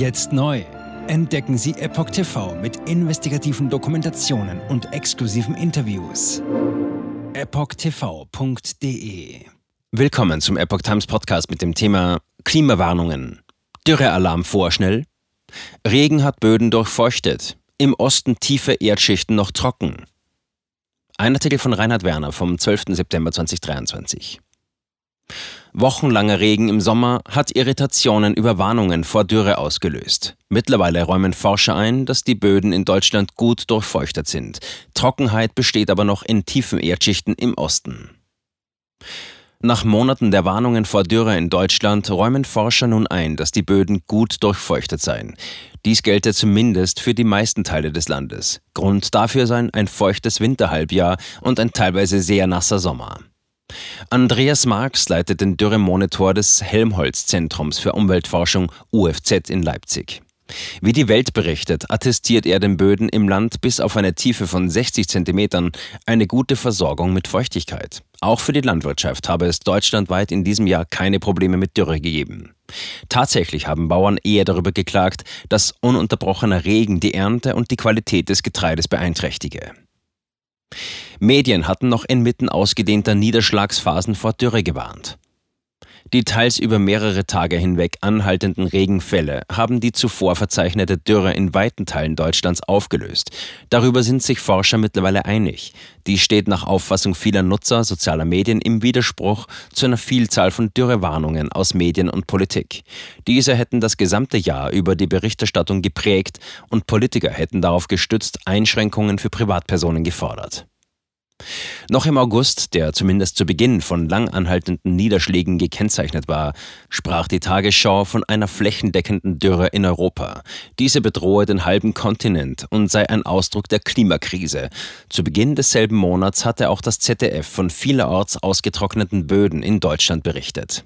Jetzt neu. Entdecken Sie Epoch TV mit investigativen Dokumentationen und exklusiven Interviews. EpochTV.de Willkommen zum Epoch Times Podcast mit dem Thema Klimawarnungen. Dürrealarm vorschnell. Regen hat Böden durchfeuchtet. Im Osten tiefe Erdschichten noch trocken. Ein Artikel von Reinhard Werner vom 12. September 2023. Wochenlanger Regen im Sommer hat Irritationen über Warnungen vor Dürre ausgelöst. Mittlerweile räumen Forscher ein, dass die Böden in Deutschland gut durchfeuchtet sind. Trockenheit besteht aber noch in tiefen Erdschichten im Osten. Nach Monaten der Warnungen vor Dürre in Deutschland räumen Forscher nun ein, dass die Böden gut durchfeuchtet seien. Dies gelte zumindest für die meisten Teile des Landes. Grund dafür seien ein feuchtes Winterhalbjahr und ein teilweise sehr nasser Sommer. Andreas Marx leitet den Dürremonitor des Helmholtz-Zentrums für Umweltforschung UFZ in Leipzig. Wie die Welt berichtet, attestiert er den Böden im Land bis auf eine Tiefe von 60 Zentimetern eine gute Versorgung mit Feuchtigkeit. Auch für die Landwirtschaft habe es deutschlandweit in diesem Jahr keine Probleme mit Dürre gegeben. Tatsächlich haben Bauern eher darüber geklagt, dass ununterbrochener Regen die Ernte und die Qualität des Getreides beeinträchtige. Medien hatten noch inmitten ausgedehnter Niederschlagsphasen vor Dürre gewarnt. Die teils über mehrere Tage hinweg anhaltenden Regenfälle haben die zuvor verzeichnete Dürre in weiten Teilen Deutschlands aufgelöst. Darüber sind sich Forscher mittlerweile einig. Dies steht nach Auffassung vieler Nutzer sozialer Medien im Widerspruch zu einer Vielzahl von Dürrewarnungen aus Medien und Politik. Diese hätten das gesamte Jahr über die Berichterstattung geprägt und Politiker hätten darauf gestützt Einschränkungen für Privatpersonen gefordert. Noch im August, der zumindest zu Beginn von lang anhaltenden Niederschlägen gekennzeichnet war, sprach die Tagesschau von einer flächendeckenden Dürre in Europa. Diese bedrohe den halben Kontinent und sei ein Ausdruck der Klimakrise. Zu Beginn desselben Monats hatte auch das ZDF von vielerorts ausgetrockneten Böden in Deutschland berichtet.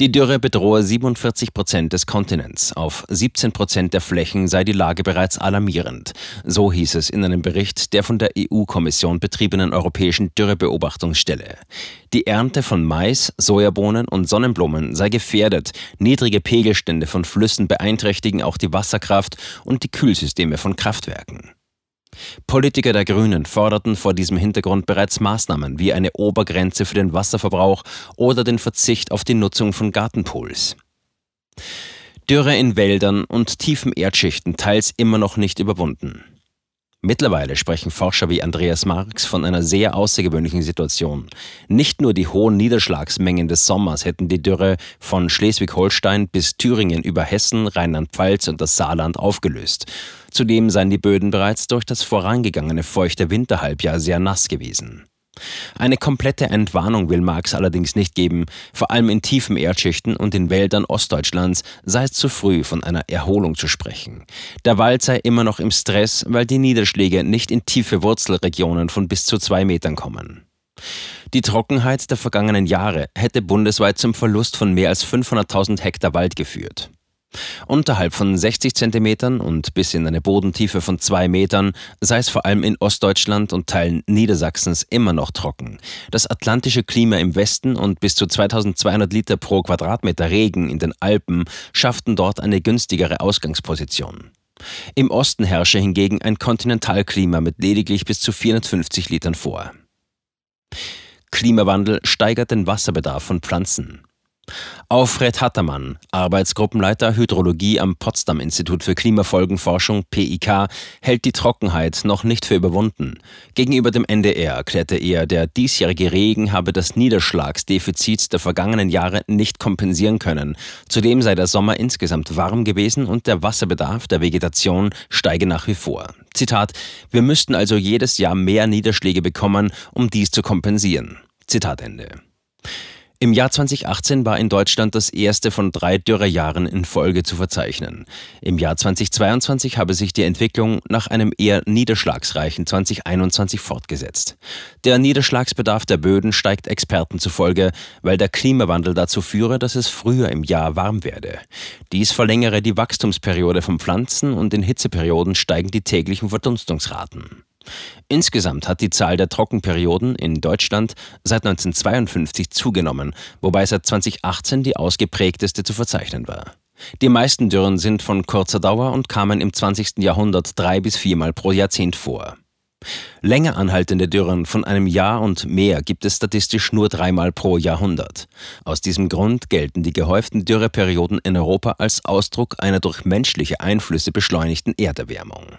Die Dürre bedrohe 47 Prozent des Kontinents. Auf 17 Prozent der Flächen sei die Lage bereits alarmierend. So hieß es in einem Bericht der von der EU-Kommission betriebenen Europäischen Dürrebeobachtungsstelle. Die Ernte von Mais, Sojabohnen und Sonnenblumen sei gefährdet. Niedrige Pegelstände von Flüssen beeinträchtigen auch die Wasserkraft und die Kühlsysteme von Kraftwerken. Politiker der Grünen forderten vor diesem Hintergrund bereits Maßnahmen wie eine Obergrenze für den Wasserverbrauch oder den Verzicht auf die Nutzung von Gartenpools. Dürre in Wäldern und tiefen Erdschichten teils immer noch nicht überwunden. Mittlerweile sprechen Forscher wie Andreas Marx von einer sehr außergewöhnlichen Situation. Nicht nur die hohen Niederschlagsmengen des Sommers hätten die Dürre von Schleswig-Holstein bis Thüringen über Hessen, Rheinland-Pfalz und das Saarland aufgelöst. Zudem seien die Böden bereits durch das vorangegangene feuchte Winterhalbjahr sehr nass gewesen. Eine komplette Entwarnung will Marx allerdings nicht geben. Vor allem in tiefen Erdschichten und in Wäldern Ostdeutschlands sei es zu früh, von einer Erholung zu sprechen. Der Wald sei immer noch im Stress, weil die Niederschläge nicht in tiefe Wurzelregionen von bis zu zwei Metern kommen. Die Trockenheit der vergangenen Jahre hätte bundesweit zum Verlust von mehr als 500.000 Hektar Wald geführt. Unterhalb von 60 Zentimetern und bis in eine Bodentiefe von zwei Metern sei es vor allem in Ostdeutschland und Teilen Niedersachsens immer noch trocken. Das atlantische Klima im Westen und bis zu 2200 Liter pro Quadratmeter Regen in den Alpen schafften dort eine günstigere Ausgangsposition. Im Osten herrsche hingegen ein Kontinentalklima mit lediglich bis zu 450 Litern vor. Klimawandel steigert den Wasserbedarf von Pflanzen. Alfred Hattermann, Arbeitsgruppenleiter Hydrologie am Potsdam Institut für Klimafolgenforschung PIK, hält die Trockenheit noch nicht für überwunden. Gegenüber dem NDR erklärte er, der diesjährige Regen habe das Niederschlagsdefizit der vergangenen Jahre nicht kompensieren können. Zudem sei der Sommer insgesamt warm gewesen und der Wasserbedarf der Vegetation steige nach wie vor. Zitat: Wir müssten also jedes Jahr mehr Niederschläge bekommen, um dies zu kompensieren. Zitat Ende. Im Jahr 2018 war in Deutschland das erste von drei Dürrejahren in Folge zu verzeichnen. Im Jahr 2022 habe sich die Entwicklung nach einem eher niederschlagsreichen 2021 fortgesetzt. Der Niederschlagsbedarf der Böden steigt Experten zufolge, weil der Klimawandel dazu führe, dass es früher im Jahr warm werde. Dies verlängere die Wachstumsperiode von Pflanzen und in Hitzeperioden steigen die täglichen Verdunstungsraten. Insgesamt hat die Zahl der Trockenperioden in Deutschland seit 1952 zugenommen, wobei seit 2018 die ausgeprägteste zu verzeichnen war. Die meisten Dürren sind von kurzer Dauer und kamen im 20. Jahrhundert drei bis viermal pro Jahrzehnt vor. Länger anhaltende Dürren von einem Jahr und mehr gibt es statistisch nur dreimal pro Jahrhundert. Aus diesem Grund gelten die gehäuften Dürreperioden in Europa als Ausdruck einer durch menschliche Einflüsse beschleunigten Erderwärmung.